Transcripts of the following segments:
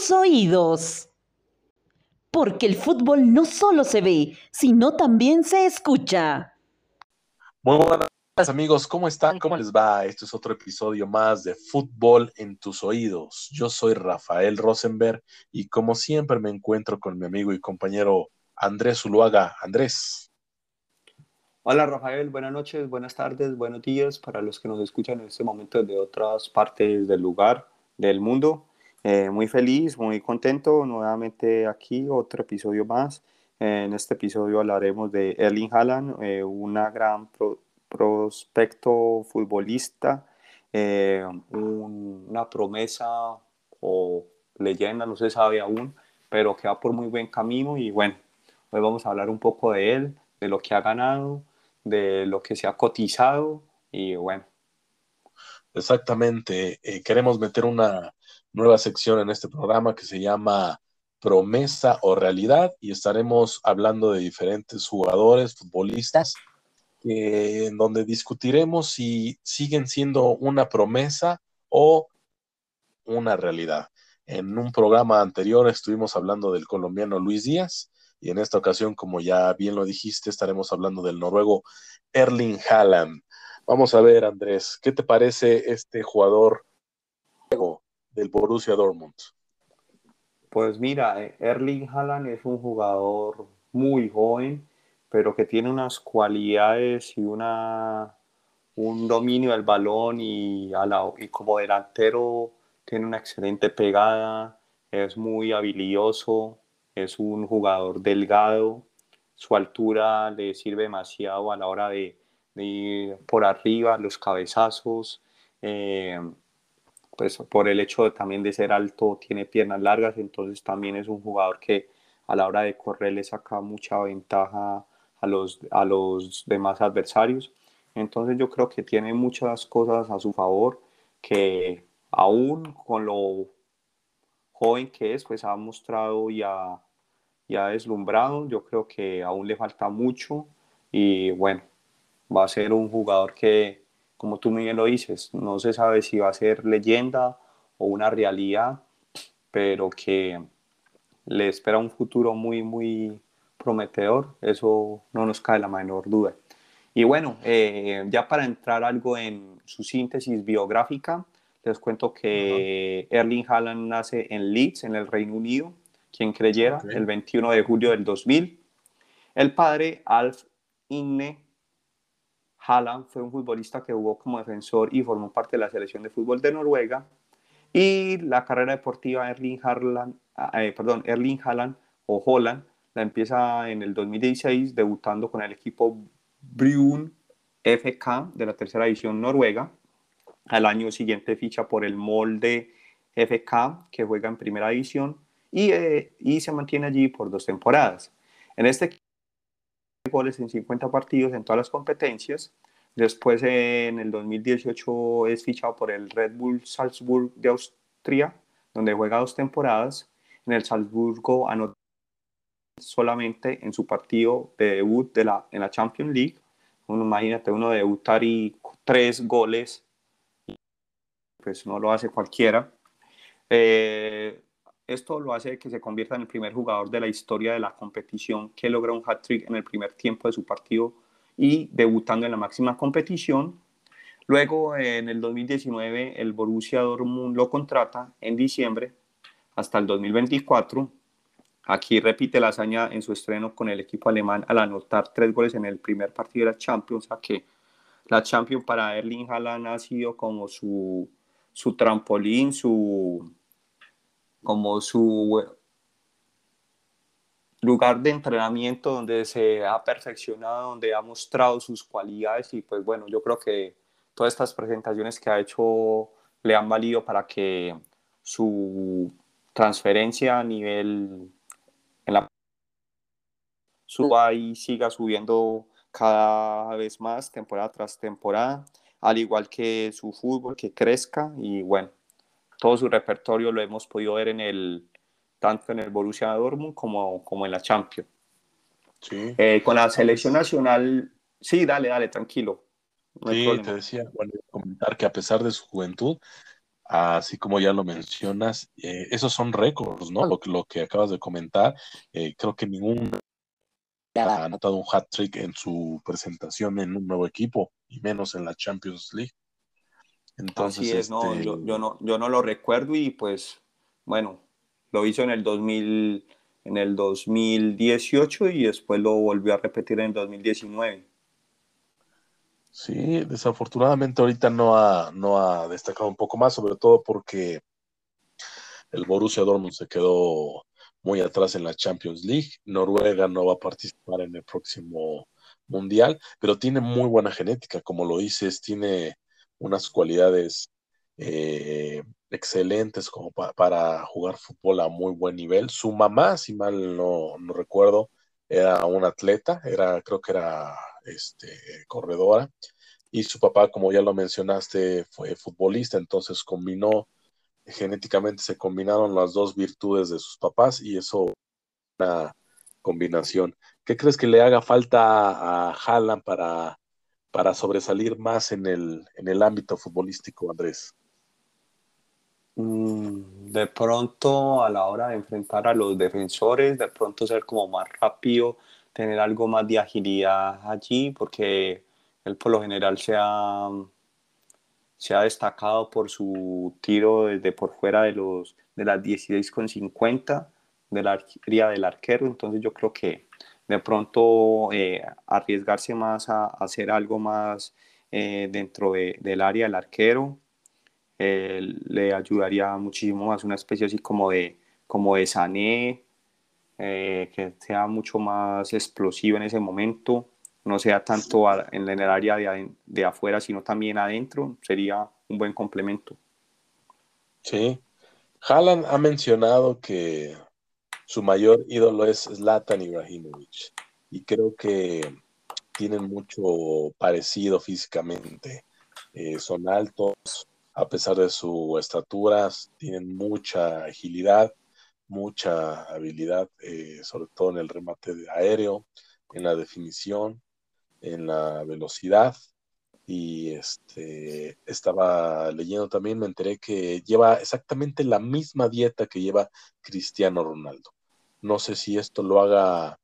Tus oídos. Porque el fútbol no solo se ve, sino también se escucha. Muy buenas amigos, ¿cómo están? ¿Cómo les va? Este es otro episodio más de Fútbol en tus oídos. Yo soy Rafael Rosenberg y como siempre me encuentro con mi amigo y compañero Andrés Zuluaga. Andrés. Hola Rafael, buenas noches, buenas tardes, buenos días para los que nos escuchan en este momento de otras partes del lugar del mundo. Eh, muy feliz, muy contento nuevamente aquí, otro episodio más. En este episodio hablaremos de Erling Haaland, eh, una gran prospecto futbolista, eh, una promesa o leyenda, no se sabe aún, pero que va por muy buen camino y bueno, hoy vamos a hablar un poco de él, de lo que ha ganado, de lo que se ha cotizado y bueno, Exactamente. Eh, queremos meter una nueva sección en este programa que se llama Promesa o Realidad y estaremos hablando de diferentes jugadores, futbolistas, en donde discutiremos si siguen siendo una promesa o una realidad. En un programa anterior estuvimos hablando del colombiano Luis Díaz y en esta ocasión, como ya bien lo dijiste, estaremos hablando del noruego Erling Haaland. Vamos a ver, Andrés, ¿qué te parece este jugador del Borussia Dortmund? Pues mira, Erling Haaland es un jugador muy joven, pero que tiene unas cualidades y una, un dominio del balón y, como delantero tiene una excelente pegada, es muy habilidoso, es un jugador delgado, su altura le sirve demasiado a la hora de, por arriba, los cabezazos, eh, pues por el hecho también de ser alto, tiene piernas largas, entonces también es un jugador que a la hora de correr le saca mucha ventaja a los, a los demás adversarios. Entonces yo creo que tiene muchas cosas a su favor que aún con lo joven que es, pues ha mostrado y ha, y ha deslumbrado. Yo creo que aún le falta mucho y bueno, va a ser un jugador que, como tú bien lo dices, no se sabe si va a ser leyenda o una realidad, pero que le espera un futuro muy, muy prometedor, eso no nos cae la menor duda. Y bueno, eh, ya para entrar algo en su síntesis biográfica, les cuento que Erling Haaland nace en Leeds, en el Reino Unido, quien creyera, el 21 de julio del 2000. El padre, Alf Inne Haaland fue un futbolista que jugó como defensor y formó parte de la selección de fútbol de Noruega. Y la carrera deportiva Erling Haaland, ah, eh, perdón, Erling Haaland o Holland la empieza en el 2016 debutando con el equipo Brun FK de la tercera división noruega. Al año siguiente ficha por el Molde FK que juega en primera división y, eh, y se mantiene allí por dos temporadas. En este goles en 50 partidos en todas las competencias. Después en el 2018 es fichado por el Red Bull Salzburg de Austria, donde juega dos temporadas. En el Salzburgo anotó solamente en su partido de debut de la, en la Champions League. Uno, imagínate uno debutar y tres goles, pues no lo hace cualquiera. Eh, esto lo hace que se convierta en el primer jugador de la historia de la competición que logra un hat-trick en el primer tiempo de su partido y debutando en la máxima competición. Luego, en el 2019, el Borussia Dortmund lo contrata en diciembre hasta el 2024. Aquí repite la hazaña en su estreno con el equipo alemán al anotar tres goles en el primer partido de la Champions, o que la Champions para Erling Haaland ha sido como su, su trampolín, su, como su lugar de entrenamiento donde se ha perfeccionado, donde ha mostrado sus cualidades y pues bueno, yo creo que todas estas presentaciones que ha hecho le han valido para que su transferencia a nivel en la suba y siga subiendo cada vez más temporada tras temporada, al igual que su fútbol, que crezca y bueno, todo su repertorio lo hemos podido ver en el, tanto en el Borussia Dortmund como, como en la Champions. Sí. Eh, con la selección nacional, sí, dale, dale, tranquilo. sí, te decía, bueno, comentar que a pesar de su juventud, así como ya lo mencionas, eh, esos son récords, ¿no? Lo, lo que acabas de comentar, eh, creo que ningún ha anotado un hat trick en su presentación en un nuevo equipo, y menos en la Champions League. Entonces, Así es, no, este yo, no, yo no lo recuerdo y pues, bueno, lo hizo en el 2000, en el 2018 y después lo volvió a repetir en el 2019. Sí, desafortunadamente ahorita no ha, no ha destacado un poco más, sobre todo porque el Borussia Dortmund se quedó muy atrás en la Champions League. Noruega no va a participar en el próximo mundial, pero tiene muy buena genética, como lo dices, tiene unas cualidades eh, excelentes como para jugar fútbol a muy buen nivel. Su mamá, si mal no, recuerdo, era un atleta, era, creo que era este, corredora, y su papá, como ya lo mencionaste, fue futbolista, entonces combinó, genéticamente se combinaron las dos virtudes de sus papás y eso una combinación. ¿Qué crees que le haga falta a Haaland para, para sobresalir más en el, en el ámbito futbolístico, Andrés? Mm, de pronto, a la hora de enfrentar a los defensores, de pronto ser como más rápido, tener algo más de agilidad allí, porque él por lo general se ha, se ha destacado por su tiro desde por fuera de, los, de las 16,50 de la arquería del arquero, entonces yo creo que de pronto eh, arriesgarse más a, hacer algo más eh, dentro del área del arquero eh, le ayudaría muchísimo más una especie así como de como de sané que sea mucho más explosivo en ese momento, no sea tanto en el área de, de, afuera, sino también adentro, sería un buen complemento. Sí. Haaland ha mencionado que su mayor ídolo es Zlatan Ibrahimovic y creo que tienen mucho parecido físicamente. Eh, son altos, a pesar de su estatura, tienen mucha agilidad mucha habilidad, eh, sobre todo en el remate aéreo, en la definición, en la velocidad. Y este, estaba leyendo también, me enteré que lleva exactamente la misma dieta que lleva Cristiano Ronaldo. No sé si esto lo haga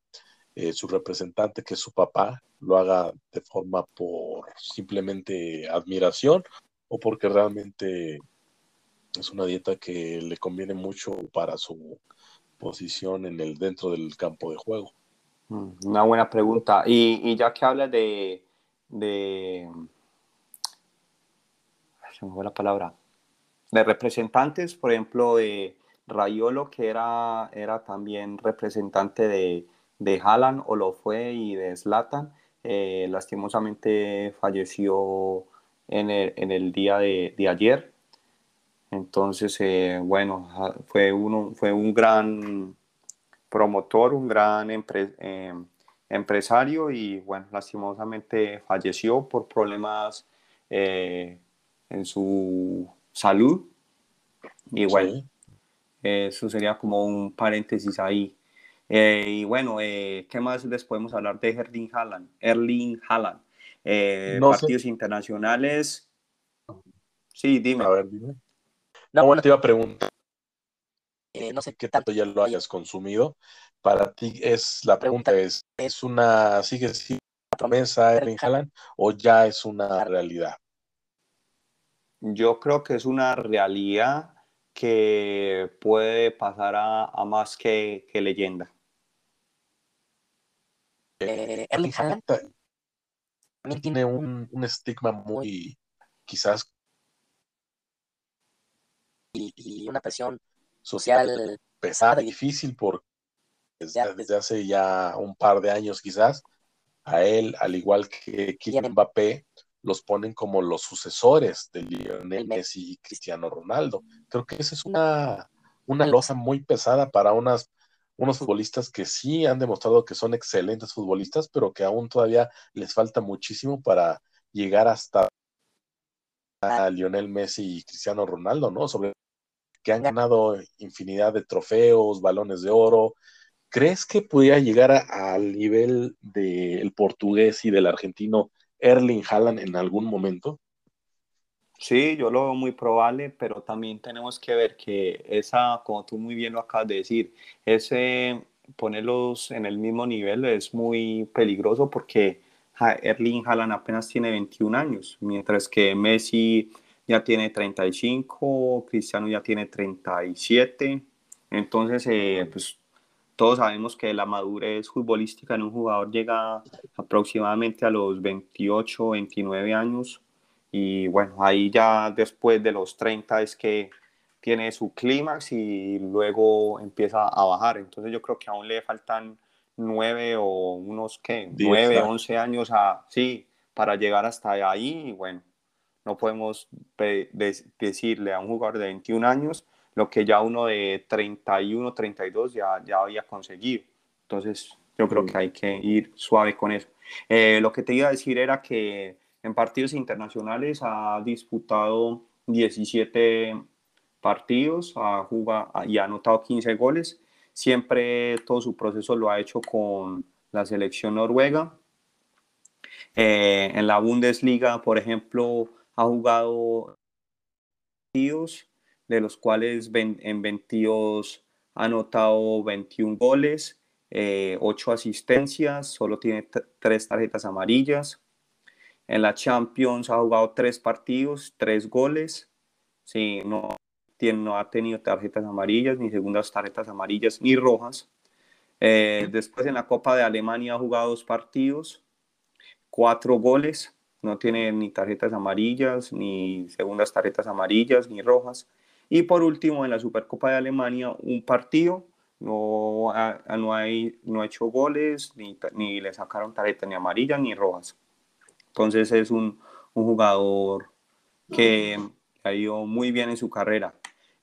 eh, su representante, que es su papá, lo haga de forma por simplemente admiración o porque realmente es una dieta que le conviene mucho para su posición en el dentro del campo de juego. Mm, una buena pregunta. Y, ya que hablas de, de se me fue la palabra, de representantes, por ejemplo, de Rayolo, que era, era también representante de, de Haaland, o lo fue, y de Zlatan, eh, lastimosamente falleció en el, en el día de, de ayer. Entonces, eh, bueno, fue, uno, fue un gran promotor, un gran eh, empresario y, bueno, lastimosamente falleció por problemas eh, en su salud. Y bueno, eso sería como un paréntesis ahí. y bueno, ¿qué más les podemos hablar de Erling Haaland? Erling Haaland. partidos internacionales. Sí, dime. A ver, dime. No, bueno, te iba a preguntar. Eh, no sé qué tanto ya lo hayas consumido. Para ti es la pregunta es, ¿es una, sigue siendo una promesa Erling Haaland o ya es una realidad? Yo creo que es una realidad que puede pasar a, más que, leyenda. Eh, Erling Haaland también tiene un, un estigma muy quizás y, una presión social pesada y difícil porque desde, hace ya un par de años quizás, a él, al igual que Kylian Mbappé, los ponen como los sucesores de Lionel Messi y Cristiano Ronaldo. Creo que esa es una, una losa muy pesada para unas, unos futbolistas que sí han demostrado que son excelentes futbolistas, pero que aún todavía les falta muchísimo para llegar hasta a Lionel Messi y Cristiano Ronaldo, ¿no? Sobre que han ganado infinidad de trofeos, balones de oro. ¿Crees que pudiera llegar al nivel del portugués y del argentino Erling Haaland en algún momento? Sí, yo lo veo muy probable, pero también tenemos que ver que esa, como tú muy bien lo acabas de decir, ese ponerlos en el mismo nivel es muy peligroso porque Erling Haaland apenas tiene 21 años, mientras que Messi ya tiene 35, Cristiano ya tiene 37. Entonces, eh, pues todos sabemos que la madurez futbolística en un jugador llega aproximadamente a los 28, 29 años. Y bueno, ahí ya después de los 30 es que tiene su clímax y luego empieza a bajar. Entonces yo creo que aún le faltan 9 o unos, ¿qué? 9, 11 años a, sí, para llegar hasta ahí. Y bueno, no podemos decirle a un jugador de 21 años lo que ya uno de 31, 32 ya, ya había conseguido. Entonces, yo creo que hay que ir suave con eso. Eh, lo que te iba a decir era que en partidos internacionales ha disputado 17 partidos ha jugado, y ha anotado 15 goles. Siempre todo su proceso lo ha hecho con la selección noruega. Eh, en la Bundesliga, por ejemplo, ha jugado partidos, de los cuales en 22 ha anotado 21 goles, 8 eh, asistencias, solo tiene 3 tarjetas amarillas. En la Champions ha jugado 3 partidos, 3 goles. Sí, no, tiene, no ha tenido tarjetas amarillas, ni segundas tarjetas amarillas, ni rojas. Eh, después en la Copa de Alemania ha jugado 2 partidos, 4 goles, no tiene ni tarjetas amarillas, ni segundas tarjetas amarillas, ni rojas. Y por último, en la Supercopa de Alemania, un partido, no ha, no hay, no ha hecho goles, ni, ni le sacaron tarjetas ni amarillas ni rojas. Entonces es un, un jugador que ha ido muy bien en su carrera.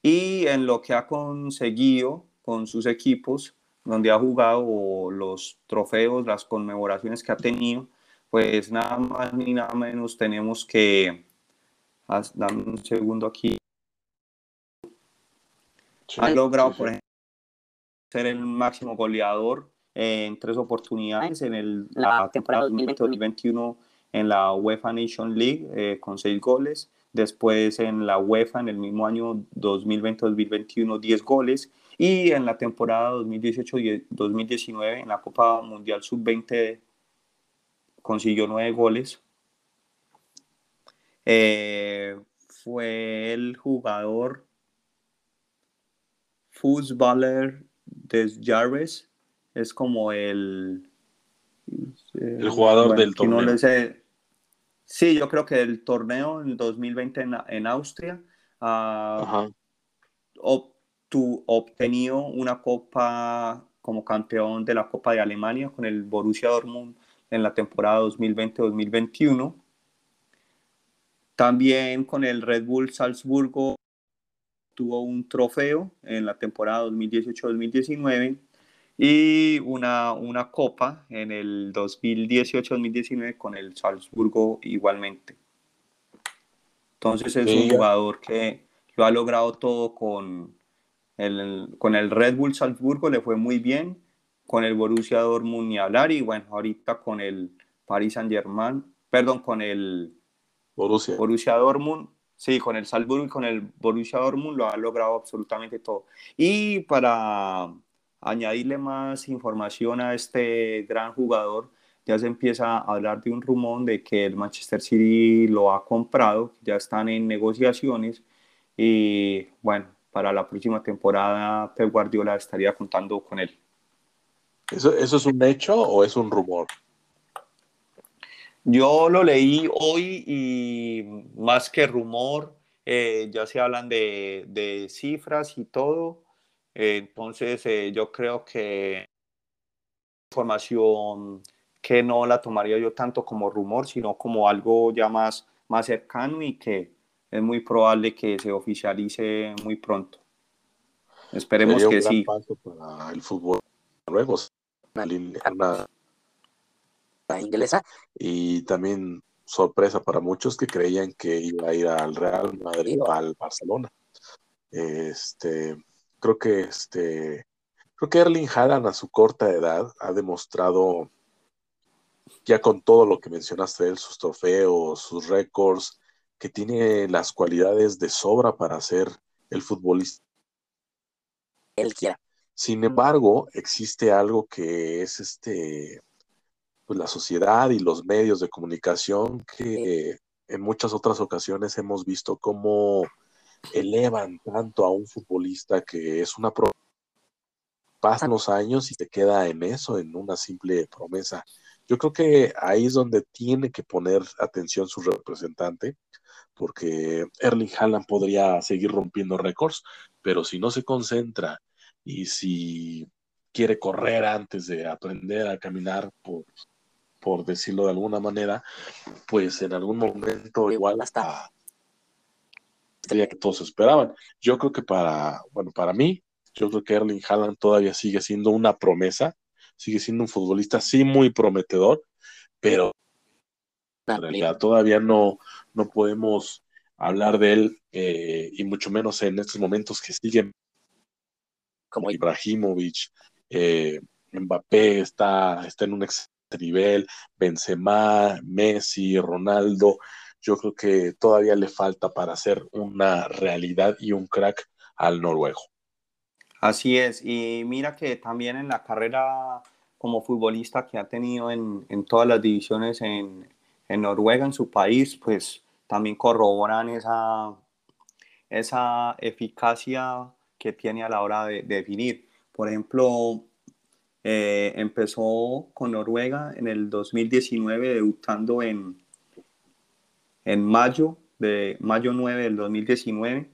Y en lo que ha conseguido con sus equipos, donde ha jugado los trofeos, las conmemoraciones que ha tenido, pues nada más ni nada menos tenemos que, dame un segundo aquí, ha logrado, por ejemplo, ser el máximo goleador en tres oportunidades en el, la, temporada 2021 en la UEFA Nation League eh, con seis goles. Después en la UEFA en el mismo año 2020-2021 10 goles. Y en la temporada 2018-2019 en la Copa Mundial Sub-20 consiguió nueve goles. Eh, fue el jugador Fußballer des Jahres. Es como el... El jugador del torneo. sí, yo creo que el torneo en 2020 en, en Austria uh, obtenido una copa como campeón de la Copa de Alemania con el Borussia Dortmund en la temporada 2020-2021. También con el Red Bull Salzburgo tuvo un trofeo en la temporada 2018-2019 y una, una copa en el 2018-2019 con el Salzburgo igualmente. Entonces es un jugador que lo ha logrado todo con el, con el Red Bull Salzburgo, le fue muy bien con el Borussia Dortmund ni hablar y bueno, ahorita con el Paris Saint Germain, perdón, con el Borussia, Borussia Dortmund, sí, con el Salzburgo y con el Borussia Dortmund lo ha logrado absolutamente todo. Y para añadirle más información a este gran jugador, ya se empieza a hablar de un rumor de que el Manchester City lo ha comprado, ya están en negociaciones y bueno, para la próxima temporada Pep Guardiola estaría contando con él. ¿Eso, es un hecho o es un rumor? Yo lo leí hoy y más que rumor, eh, ya se hablan de, cifras y todo. Eh, entonces eh, yo creo que información que no la tomaría yo tanto como rumor, sino como algo ya más, más cercano y que es muy probable que se oficialice muy pronto. Esperemos que sí. para el fútbol luego una, inglesa y también sorpresa para muchos que creían que iba a ir al Real Madrid o al Barcelona. Este, creo que este, creo que Erling Haaland a su corta edad ha demostrado ya con todo lo que mencionaste él, sus trofeos, sus récords, que tiene las cualidades de sobra para ser el futbolista él quiera. Sin embargo, existe algo que es este, pues la sociedad y los medios de comunicación que en muchas otras ocasiones hemos visto cómo elevan tanto a un futbolista que es una pro pasan los años y te queda en eso, en una simple promesa. Yo creo que ahí es donde tiene que poner atención su representante, porque Erling Haaland podría seguir rompiendo récords, pero si no se concentra y si quiere correr antes de aprender a caminar, por, por decirlo de alguna manera, pues en algún momento igual hasta sería que todos esperaban. Yo creo que para, bueno, para mí, yo creo que Erling Haaland todavía sigue siendo una promesa, sigue siendo un futbolista sí muy prometedor, pero en realidad todavía no, no podemos hablar de él eh, y mucho menos en estos momentos que siguen como Ibrahimovic, eh, Mbappé está, está en un nivel, Benzema, Messi, Ronaldo, yo creo que todavía le falta para ser una realidad y un crack al noruego. Así es, y mira que también en la carrera como futbolista que ha tenido en, en todas las divisiones en, en, Noruega, en su país, pues también corroboran esa, esa eficacia que tiene a la hora de, definir. Por ejemplo, eh, empezó con Noruega en el 2019, debutando en, en mayo, de mayo 9 del 2019.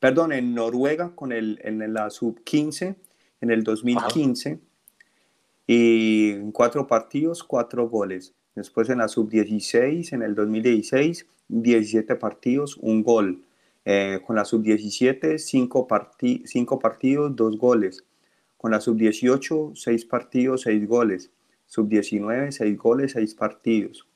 Perdón, en Noruega con el, en la sub-15 en el 2015. Y en cuatro partidos, cuatro goles. Después en la sub-16 en el 2016, 17 partidos, un gol. Eh, con la sub-17, 5 partidos, 2 goles. Con la sub-18, 6 partidos, 6 goles. Sub-19, 6 goles, 6 partidos.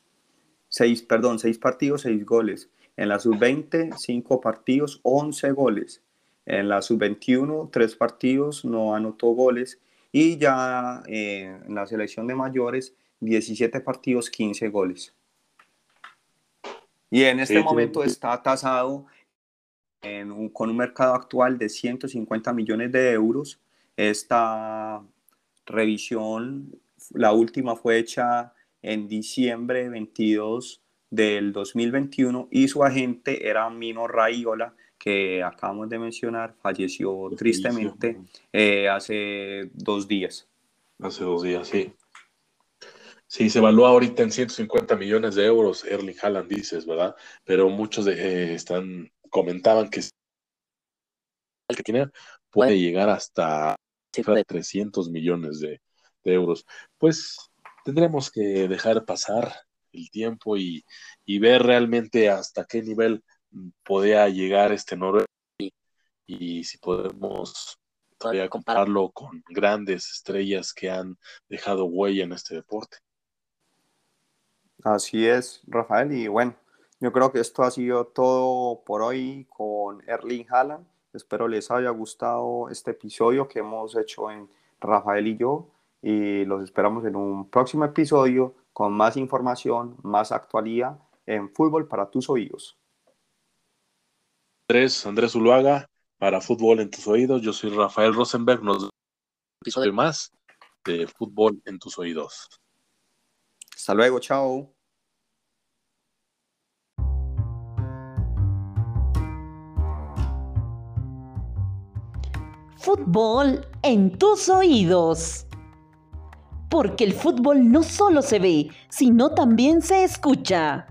6, perdón, 6 partidos, 6 goles. En la sub-20, 5 partidos, 11 goles. En la sub-21, 3 partidos, no anotó goles. Y ya eh, en la selección de mayores, 17 partidos, 15 goles. Y en este momento está tasado con un mercado actual de 150 millones de euros. Esta revisión, la última fue hecha en diciembre 22 del 2021 y su agente era Mino Raiola, que acabamos de mencionar, falleció tristemente eh, hace dos días. Hace dos días, sí. Sí, se evalúa ahorita en 150 millones de euros, Erling Haaland dices, ¿verdad? Pero muchos de, eh, están comentaban que el que tiene puede llegar hasta 300 millones de, euros. Pues tendremos que dejar pasar el tiempo y, ver realmente hasta qué nivel podía llegar este Noruega y, si podemos todavía compararlo con grandes estrellas que han dejado huella en este deporte. Así es, Rafael, y bueno, yo creo que esto ha sido todo por hoy con Erling Haaland. Espero les haya gustado este episodio que hemos hecho en Rafael y yo y los esperamos en un próximo episodio con más información, más actualidad en fútbol para tus oídos. Andrés, Andrés Uluaga para Fútbol en tus oídos. Yo soy Rafael Rosenberg. Nos episodio más de Fútbol en tus oídos. Hasta luego, chao. Fútbol en tus oídos. Porque el fútbol no solo se ve, sino también se escucha.